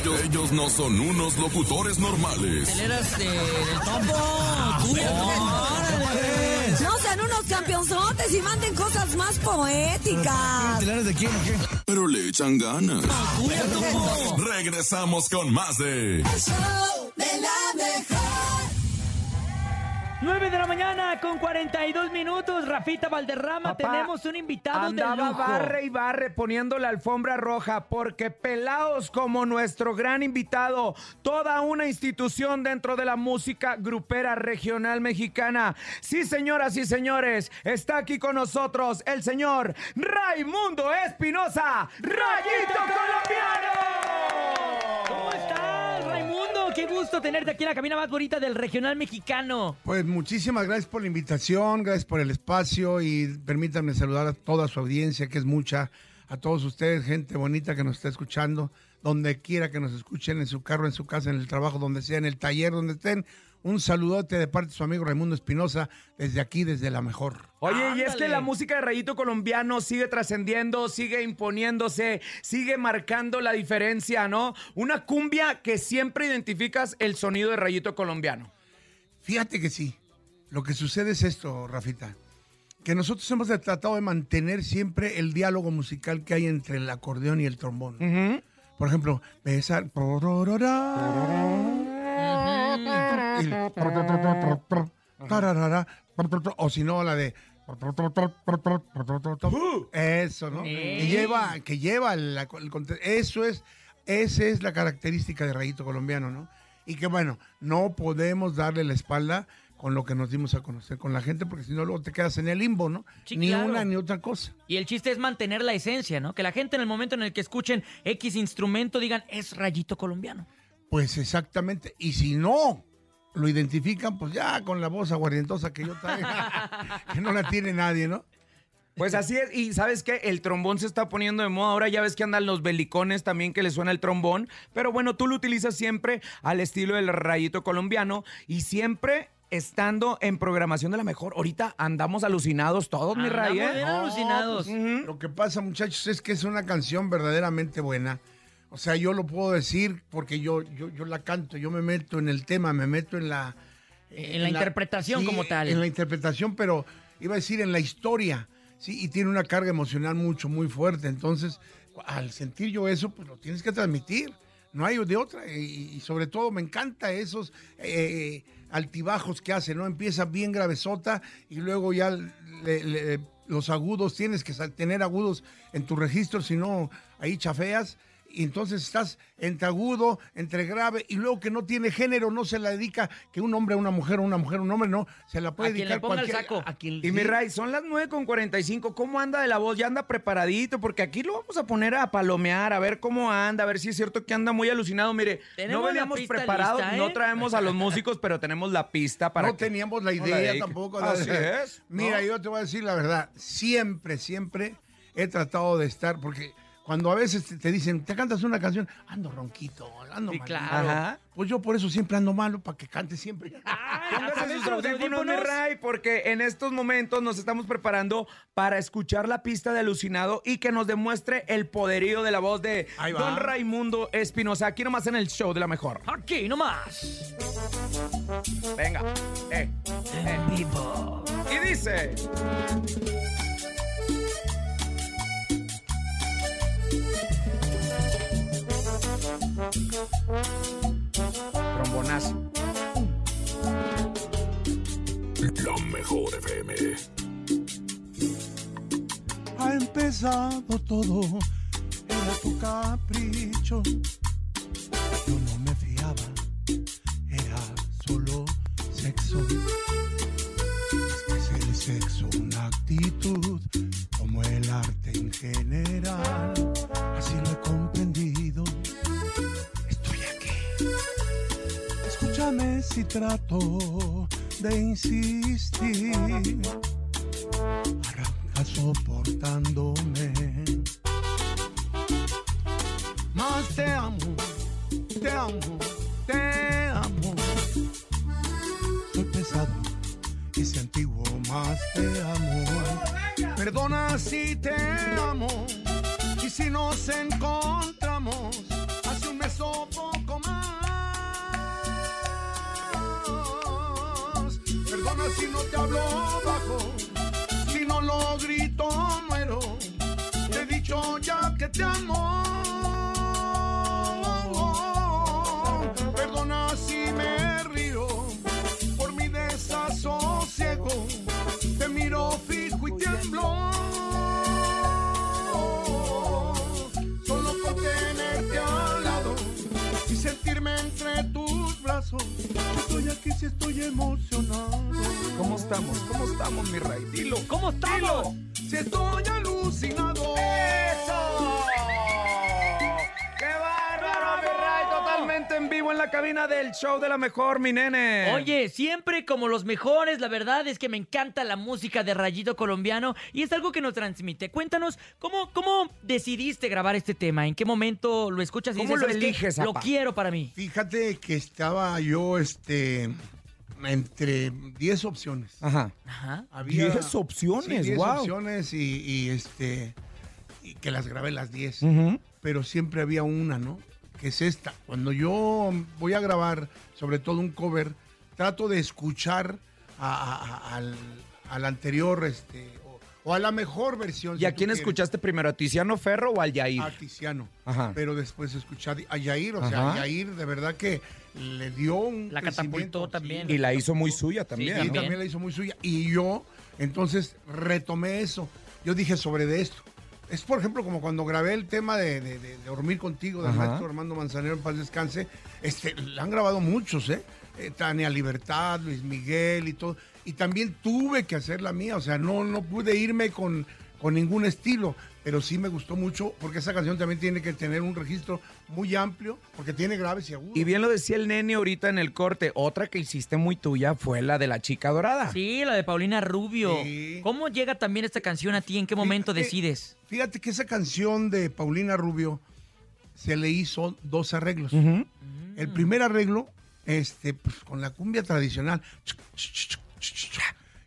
Ellos, ellos no son unos locutores normales. Teleras de, del topo. Órale. No sean unos campeonzotes y manden cosas más poéticas. ¿Telares de quién o qué? Pero le echan ganas. Regresamos con más de... El show de. 9 de la mañana con 42 minutos. Rafita Valderrama, Papá, tenemos un invitado de lujo. barre y barre poniendo la alfombra roja porque pelados como nuestro gran invitado, toda una institución dentro de la música grupera regional mexicana. Sí, señoras y señores, está aquí con nosotros el señor Raimundo Espinosa, Rayito Colombiano. Qué gusto tenerte aquí en la cabina más bonita del regional mexicano. Pues muchísimas gracias por la invitación, gracias por el espacio y permítanme saludar a toda su audiencia, que es mucha, a todos ustedes, gente bonita que nos está escuchando, donde quiera que nos escuchen, en su carro, en su casa, en el trabajo, donde sea, en el taller, donde estén. Un saludote de parte de su amigo Raimundo Espinosa, desde aquí, desde la mejor. Oye, y es que la música de Rayito Colombiano sigue trascendiendo, sigue imponiéndose, sigue marcando la diferencia, ¿no? Una cumbia que siempre identificas el sonido de Rayito Colombiano. Fíjate que sí. Lo que sucede es esto, Rafita. Que nosotros hemos tratado de mantener siempre el diálogo musical que hay entre el acordeón y el trombón. Por ejemplo, besar. O si no, la de. Eso, ¿no? Que lleva, que lleva el, el Eso es, esa es la característica de Rayito Colombiano, ¿no? Y que bueno, no podemos darle la espalda con lo que nos dimos a conocer con la gente, porque si no luego te quedas en el limbo, ¿no? Sí, ni claro. una ni otra cosa. Y el chiste es mantener la esencia, ¿no? Que la gente en el momento en el que escuchen X instrumento digan, es rayito colombiano. Pues exactamente. Y si no lo identifican, pues ya con la voz aguardientosa que yo traigo, que no la tiene nadie, ¿no? Pues así es, y sabes que el trombón se está poniendo de moda. Ahora ya ves que andan los belicones también que le suena el trombón. Pero bueno, tú lo utilizas siempre al estilo del rayito colombiano y siempre estando en programación de la mejor. Ahorita andamos alucinados todos, mi Ray, Andamos ¿eh? bien alucinados. Ujú. Lo que pasa, muchachos, es que es una canción verdaderamente buena. O sea, yo lo puedo decir porque yo, yo, yo la canto, yo me meto en el tema, me meto en la... En la interpretación como tal. En la interpretación, pero iba a decir en la historia, ¿sí? Y tiene una carga emocional mucho, muy fuerte. Entonces, al sentir yo eso, pues lo tienes que transmitir. No hay de otra. Y, y sobre todo me encanta esos eh, altibajos que hace, ¿no? Empieza bien gravesota y luego ya le- le- los agudos, tienes que tener agudos en tu registro, si no, ahí chafeas. Y entonces estás entre agudo, entre grave, y luego que no tiene género, no se la dedica que un hombre a una mujer, o una mujer a un hombre, no, se la puede A quien dedicar le ponga el saco. A quien, Y mi. Ray, son las 9 con 45. ¿Cómo anda de la voz? Ya anda preparadito, porque aquí lo vamos a poner a palomear, a ver cómo anda, a ver si es cierto que anda muy alucinado. Mire, Tenemos no veníamos preparados, lista, ¿eh? no traemos a los músicos, pero tenemos la pista para no que- teníamos la no la idea tampoco. Así es. Mira, ¿no? yo te voy a decir la verdad. Siempre, siempre he tratado de estar, porque cuando a veces te, dicen, te cantas una canción, ando ronquito, ando Sí, malito". claro. Ajá. Pues yo por eso siempre ando malo, para que cante siempre. Póngase sus los audífonos, mi audífonos. Ray, porque en estos momentos nos estamos preparando para escuchar la pista de Alucinado y que nos demuestre el poderío de la voz de. Don Raimundo Espinosa. Aquí nomás en el show de la mejor. Aquí nomás. Venga. Eh, eh. Vivo. Y dice. Trombonazo. La mejor FM. Ha empezado todo, era tu capricho. Yo no me fiaba, era solo sexo. Es que es el sexo una actitud, como el arte en general. Si trato de insistir arranca soportándome. Más te amo, te amo, te amo. Soy pesado y si antiguo más te amo. Perdona si te amo y si nos encontramos te hablo bajo, si no lo grito, muero. Te he dicho ya que te amo. Estamos? ¿Cómo estamos, mi rey? Dilo. ¿Cómo estamos? Si estoy alucinado. ¡Eso! ¡Qué bárbaro, mi rey! Totalmente en vivo en la cabina del show de la mejor, mi nene. Oye, siempre como los mejores, la verdad es que me encanta la música de Rayito Colombiano y es algo que nos transmite. Cuéntanos, ¿cómo, cómo decidiste grabar este tema? ¿En qué momento lo escuchas y ¿Cómo dices, lo "¿Sabes qué? eliges, Lo apa?" quiero para mí. Fíjate que estaba yo este entre 10 opciones. Ajá. Ajá. Había 10 opciones, sí, 10 guau. opciones y, y, este y que las grabé las 10. Ujú. Pero siempre había una, ¿no? Que es esta. Cuando yo voy a grabar, sobre todo un cover, trato de escuchar a- a- a- al, al anterior, este, o, a la mejor versión. ¿Y si a quién quieres. escuchaste primero? ¿A Tiziano Ferro o al Yair? A Tiziano. Ajá. Pero después escuchar a Yair, o sea, Ajá. Yair de verdad que le dio un La catapultó también. Y la hizo muy suya también, Sí, y ¿no? también. también la hizo muy suya. Y yo, entonces, retomé eso. Yo dije sobre de esto. Es, por ejemplo, como cuando grabé el tema de, de- de- de Dormir Contigo del Ajá. maestro Armando Manzanero en paz descanse. Este, la han grabado muchos, ¿eh? Eh, Tania Libertad, Luis Miguel y todo. Y también tuve que hacer la mía. O sea, no, no pude irme con, con ningún estilo. Pero sí me gustó mucho porque esa canción también tiene que tener un registro muy amplio porque tiene graves y agudos. Y bien lo decía el nene ahorita en el corte. Otra que hiciste muy tuya fue la de la chica dorada. Sí, la de Paulina Rubio. Sí. ¿Cómo llega también esta canción a ti? ¿En qué momento Fíjate- decides? Fíjate que esa canción de Paulina Rubio se le hizo dos arreglos. El primer arreglo, este, pues, con la cumbia tradicional.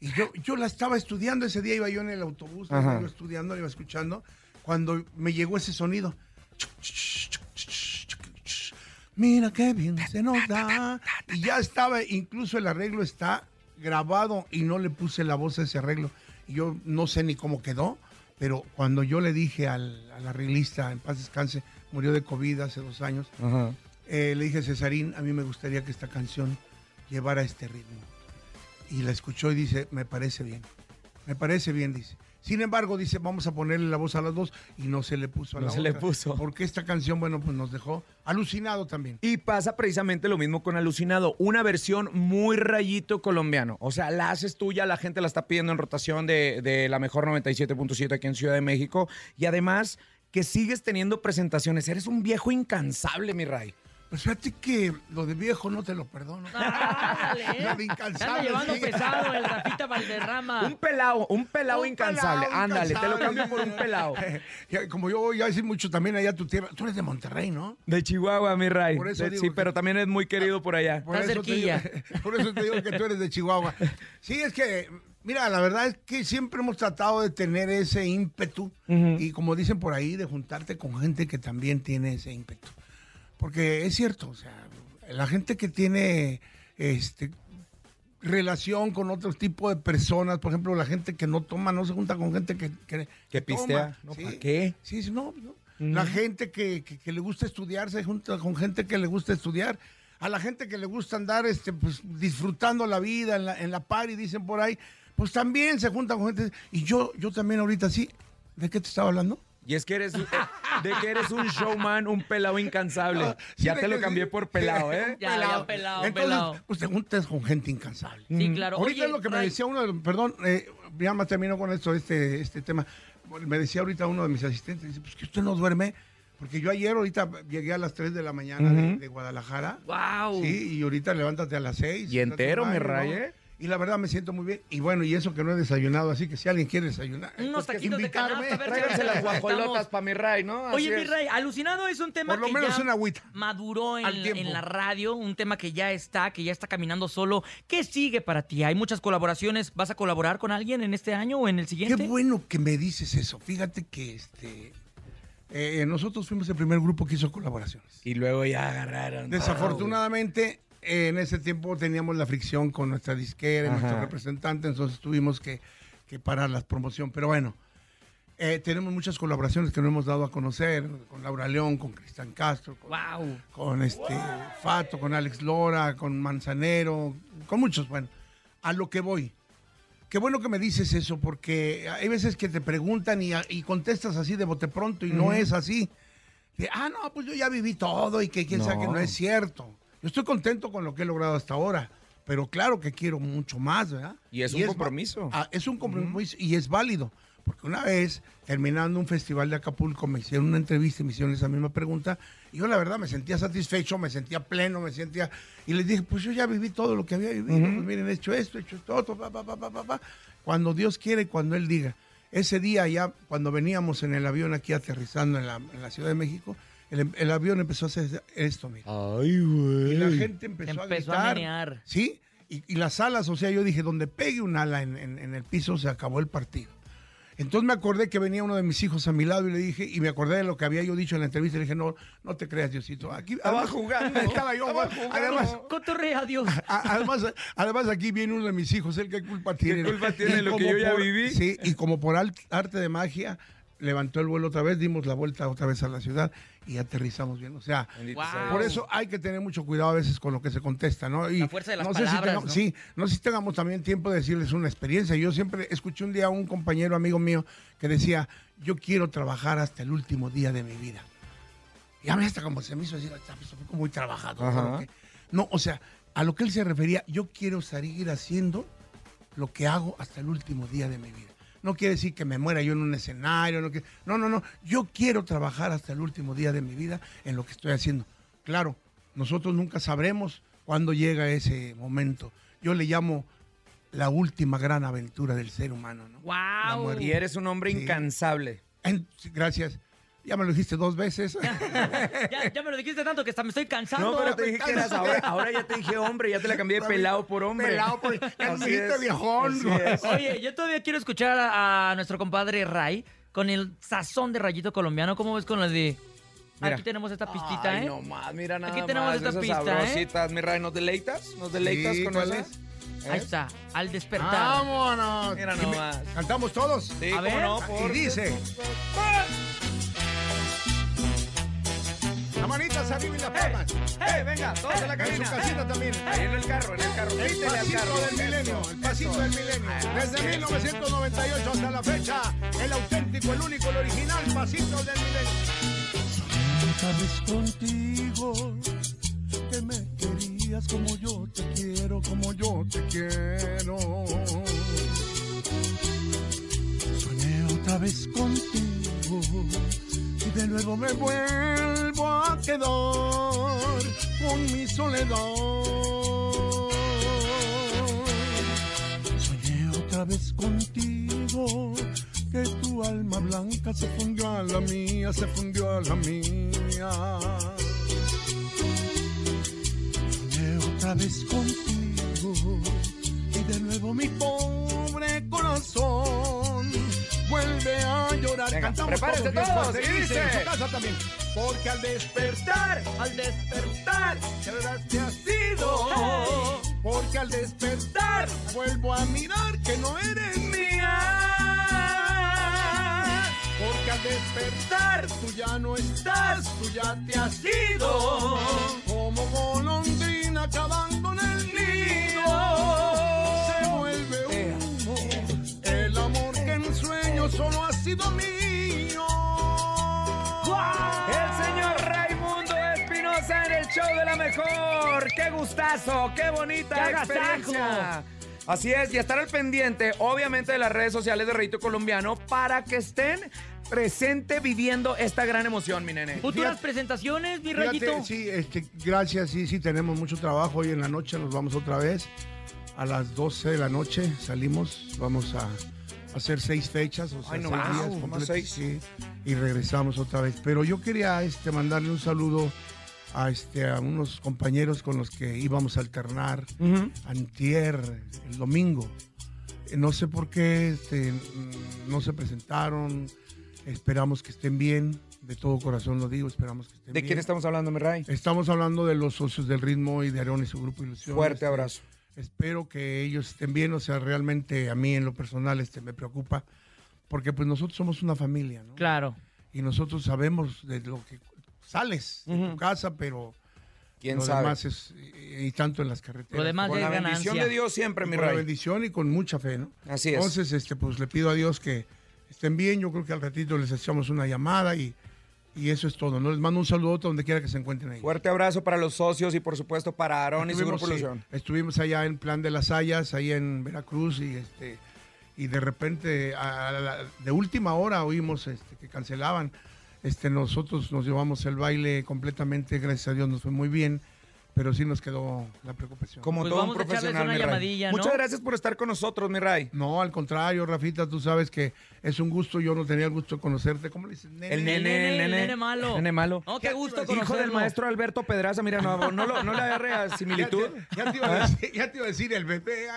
Y yo, yo la estaba estudiando ese día, iba yo en el autobús, la iba estudiando, la iba escuchando, cuando me llegó ese sonido. Mira qué bien se nos da. Y ya estaba, incluso el arreglo está grabado y no le puse la voz a ese arreglo. Y yo no sé ni cómo quedó, pero cuando yo le dije al, al arreglista, en paz descanse, murió de COVID hace dos años, eh, le dije, Cesarín, a mí me gustaría que esta canción llevara este ritmo. Y la escuchó y dice, me parece bien. Me parece bien, dice. Sin embargo, dice, vamos a ponerle la voz a las dos y no se le puso a No la se le puso. Porque esta canción, bueno, pues nos dejó alucinado también. Y pasa precisamente lo mismo con Alucinado, una versión muy rayito colombiano. O sea, la haces tuya, la gente la está pidiendo en rotación de, de la mejor 97.7 aquí en Ciudad de México. Y además que sigues teniendo presentaciones. Eres un viejo incansable, mi Ray. Pues fíjate que lo de viejo no te lo perdono. Ándale, ¿eh? Lo de Te incansable, anda llevando sí. pesado el Rafita Valderrama. Un pelado, un pelado Un incansable. pelao Ándale, te lo cambio por un pelado. Como yo voy a decir mucho también allá a tu tierra. Tú eres de Monterrey, ¿no? De Chihuahua, mi Ray. Por eso De- digo sí, que- pero también es muy querido por allá. Por Está eso, digo, cerquilla. por eso te digo que tú eres de Chihuahua. Sí, es que, mira, la verdad es que siempre hemos tratado de tener ese ímpetu y como dicen por ahí, de juntarte con gente que también tiene ese ímpetu. Porque es cierto, o sea, la gente que tiene este relación con otro tipo de personas, por ejemplo, la gente que no toma, no se junta con gente que, que, Que pistea. toma. No, Sí. ¿para qué? Sí, sí, no, no. La gente que, que- que le gusta estudiar se junta con gente que le gusta estudiar. A la gente que le gusta andar este, pues, disfrutando la vida en la, en la party, dicen por ahí, pues también se junta con gente. Y yo, yo también ahorita sí. ¿De qué te estaba hablando? Y es que eres, eh, de que eres un showman, un pelado incansable. Sí, ya te lo cambié sí. por pelado, ¿eh? Ya, ya, pelado, Entonces, pelado. pues te juntas con gente incansable. Sí, claro. Ahorita Oye, es lo que me decía uno, de los- perdón, eh, ya más termino con esto, este, este tema. Me decía ahorita uno de mis asistentes, dice, pues que usted no duerme, porque yo ayer ahorita llegué a las 3 de la mañana de, Guadalajara. Wow. Sí, y ahorita levántate a las 6. Y entero, mi Ray, ¿eh? Y la verdad me siento muy bien. Y bueno, y eso que no he desayunado, así que si alguien quiere desayunar, Unos pues, taquitos de canasta, Tráiganse las guajolotas Estamos- para mi Ray, ¿no? Así Oye, mi es. Ray, Alucinado es un tema Por lo que menos ya una agüita. maduró en la radio, un tema que ya está, que ya está caminando solo. ¿Qué sigue para ti? Hay muchas colaboraciones. ¿Vas a colaborar con alguien en este año o en el siguiente? Qué bueno que me dices eso. Fíjate que este eh, nosotros fuimos el primer grupo que hizo colaboraciones. Y luego ya agarraron. Desafortunadamente, en ese tiempo teníamos la fricción con nuestra disquera, y Ajá. nuestro representante, entonces tuvimos que, que parar la promoción. Pero bueno, eh, tenemos muchas colaboraciones que no hemos dado a conocer, con Laura León, con Cristian Castro, con, Wow. con este Fato, con Alex Lora, con Manzanero, con muchos. Bueno, a lo que voy. Qué bueno que me dices eso, porque hay veces que te preguntan y, y contestas así de bote pronto y no es así. De, ah, no, pues yo ya viví todo y que quién sabe que no es cierto. Yo estoy contento con lo que he logrado hasta ahora, pero claro que quiero mucho más, ¿verdad? Y es un va- compromiso. Ah, es un compromiso y es válido. Porque una vez, terminando un festival de Acapulco, me hicieron una entrevista y me hicieron esa misma pregunta. Y yo, la verdad, me sentía satisfecho, me sentía pleno, me sentía. Y les dije, pues yo ya viví todo lo que había vivido. Pues miren, he hecho esto, he hecho esto, otro, pa, pa, pa, pa, pa, pa. Cuando Dios quiere y cuando Él diga. Ese día, ya cuando veníamos en el avión aquí aterrizando en la, en la Ciudad de México, el, el avión empezó a hacer esto, mira. Ay, güey. Y la gente empezó, Empezó a a gritar. menear. Sí, y, y las alas, o sea, yo dije, donde pegue un ala en, en- en el piso, se acabó el partido. Entonces me acordé que venía uno de mis hijos a mi lado y le dije, y me acordé de lo que había yo dicho en la entrevista, le dije, no, no te creas, Diosito. Aquí Estaba jugando. Estaba yo Estaba jugando. Además, Cotorrea, Dios. a- además, además aquí viene uno de mis hijos, él qué culpa tiene. culpa tiene lo que como yo ya por- viví? Sí, y como por arte de magia, levantó el vuelo otra vez, dimos la vuelta otra vez a la ciudad y aterrizamos bien. O sea, Wow. por eso hay que tener mucho cuidado a veces con lo que se contesta, ¿no? Y La fuerza de las no sé si palabras, tengamos- ¿no? Sí, no sé si tengamos también tiempo de decirles una experiencia. Yo siempre escuché un día a un compañero amigo mío que decía, yo quiero trabajar hasta el último día de mi vida. Y a mí hasta como se me hizo decir, "Ah, pues, soy como muy. Que- No, o sea, a lo que él se refería, yo quiero seguir haciendo lo que hago hasta el último día de mi vida. No quiere decir que me muera yo en un escenario, no, que- no, no, no. Yo quiero trabajar hasta el último día de mi vida en lo que estoy haciendo. Claro, nosotros nunca sabremos cuándo llega ese momento. Yo le llamo la última gran aventura del ser humano, ¿no? Wow. Y eres un hombre Sí. incansable. En- gracias. Ya me lo dijiste dos veces. Ya, ya me lo dijiste tanto que hasta me estoy cansando. No, pero te dije que eras ahora. Ahora ya te dije hombre, ya te la cambié de pelado por hombre. Pelado por- ya me dijiste viejón. Oye, yo todavía quiero escuchar a, a nuestro compadre Ray con el sazón de rayito colombiano. ¿Cómo ves con la de... Mira. Aquí tenemos esta pistita, Ay, ¿eh? no más, mira nada Aquí tenemos más esta pista, ¿eh? Mi Ray, ¿nos deleitas? ¿Nos deleitas Sí, con ¿cuál esas? es? Ahí ¿Eh? está, al despertar. ¡Vámonos! Mira nomás. ¿Cantamos todos? Sí, A cómo ver. no, Y dice... La manita arriba y la palma. ¡Hey, venga! Todos en la En su cabina. casita también. Ahí en el carro, en el carro. El Grítele al carro. pasito del milenio, el pasito Eso. del milenio. Desde Así es. 1998 hasta la fecha, el auténtico, el único, el original pasito del milenio. Otra vez contigo, que me querías como yo te quiero, como yo te quiero. Soñé otra vez contigo y de nuevo me vuelvo a con mi soledad. Soñé otra vez contigo que tu alma blanca se fundió a la mía, se fundió a la mía. Soñé otra vez contigo y de nuevo mi pobre corazón vuelve a llorar. Venga, Cantamos prepárense todos, fuerte, y dice. en su casa también. Porque al despertar, al despertar, te has sido. Porque al despertar, vuelvo a mirar que no eres mía. Porque al despertar, tú ya no estás, tú ya te has ido. Como golondrina que abandona el nido. Se vuelve humo. El amor que en sueño solo ha sido mío. Show de la mejor. ¡Qué gustazo! ¡Qué bonita ¡Qué experiencia! Así es, y estar al pendiente, obviamente, de las redes sociales de Reito Colombiano para que estén presente viviendo esta gran emoción, mi nene. Futuras Fíjate- presentaciones, mi rayito. sí, este, gracias, sí, sí, tenemos mucho trabajo. Hoy en la noche nos vamos otra vez. A las 12 de la noche salimos, vamos a hacer seis fechas, o sea, Ay, no seis días completos, seis. sí, y regresamos otra vez. Pero yo quería este, mandarle un saludo a, este, a unos compañeros con los que íbamos a alternar Ujú. antier, el domingo. Eh, No sé por qué este, no se presentaron. Esperamos que estén bien. De todo corazón lo digo, esperamos que estén ¿De bien. quién estamos hablando, mi Ray? Estamos hablando de los socios del ritmo y de Aarón y su grupo Ilusión. Fuerte Este, abrazo. Espero que ellos estén bien, o sea, realmente a mí en lo personal este, me preocupa, porque pues nosotros somos una familia, ¿no? Claro. Y nosotros sabemos de lo que sales de tu casa, pero ¿Quién lo sabe? demás es, y, y tanto en las carreteras. Lo demás Con la bendición de Dios siempre, Y mi con la bendición y con mucha fe, ¿no? Así es. Entonces, este, pues le pido a Dios que estén bien. Yo creo que al ratito les echamos una llamada y, y eso es todo. ¿no? Les mando un saludo donde quiera que se encuentren ahí. Fuerte abrazo para los socios y por supuesto para Aarón y su Estuvimos, grupo sí, estuvimos allá en Plan de las Hayas, ahí en Veracruz, y este y de repente, a la- de última hora oímos este, que cancelaban. Este, nosotros nos llevamos el baile completamente, gracias a Dios nos fue muy bien, pero sí nos quedó la preocupación. Como Pues todo un vamos a echarles profesional, una mi llamadilla, ¿no? Muchas gracias por estar con nosotros, mi Ray. No, al contrario, Rafita, tú sabes que es un gusto, yo no tenía el gusto de conocerte. ¿Cómo le dices? Nene? El nene, el el nene. nene malo. Nene malo. No, qué gusto Hijo del maestro Alberto Pedraza, mira, no, no, lo- no le agarre a Ya similitud. te, ya te iba a decir, ya te iba a decir el bebé.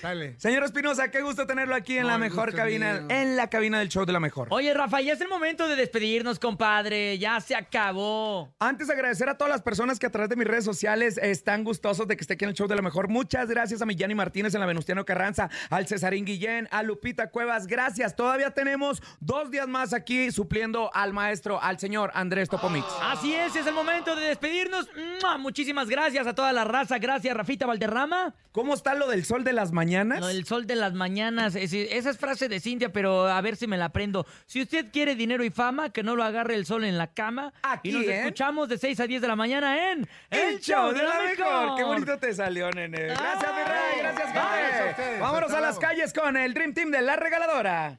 Sale. Señor Espinosa, qué gusto tenerlo aquí en No, la mejor cabina, mío. en la cabina del show de la mejor. Oye, Rafa, ya es el momento de despedirnos, compadre. Ya se acabó. Antes de agradecer a todas las personas que a través de mis redes sociales están gustosos de que esté aquí en el show de la mejor. Muchas gracias a mi Yanni Martínez en la Venustiano Carranza, al Cesarín Guillén, a Lupita Cuevas. Gracias. Todavía tenemos dos días más aquí supliendo al maestro, al señor Andrés Topomix. Así es, es el momento de despedirnos. ¡Mua! Muchísimas gracias a toda la raza. Gracias, Rafita Valderrama. ¿Cómo está lo del sol de las mañanas? Lo del sol de las mañanas. es- esa es frase de Cintia, pero a ver si me la aprendo. Si usted quiere dinero y fama, que no lo agarre el sol en la cama. Aquí, y nos ¿eh? escuchamos de 6 a 10 de la mañana en El show de la mejor. Qué bonito te salió, nene. Gracias, mi rey. Gracias. Vámonos a las calles con el Dream Team de la regaladora.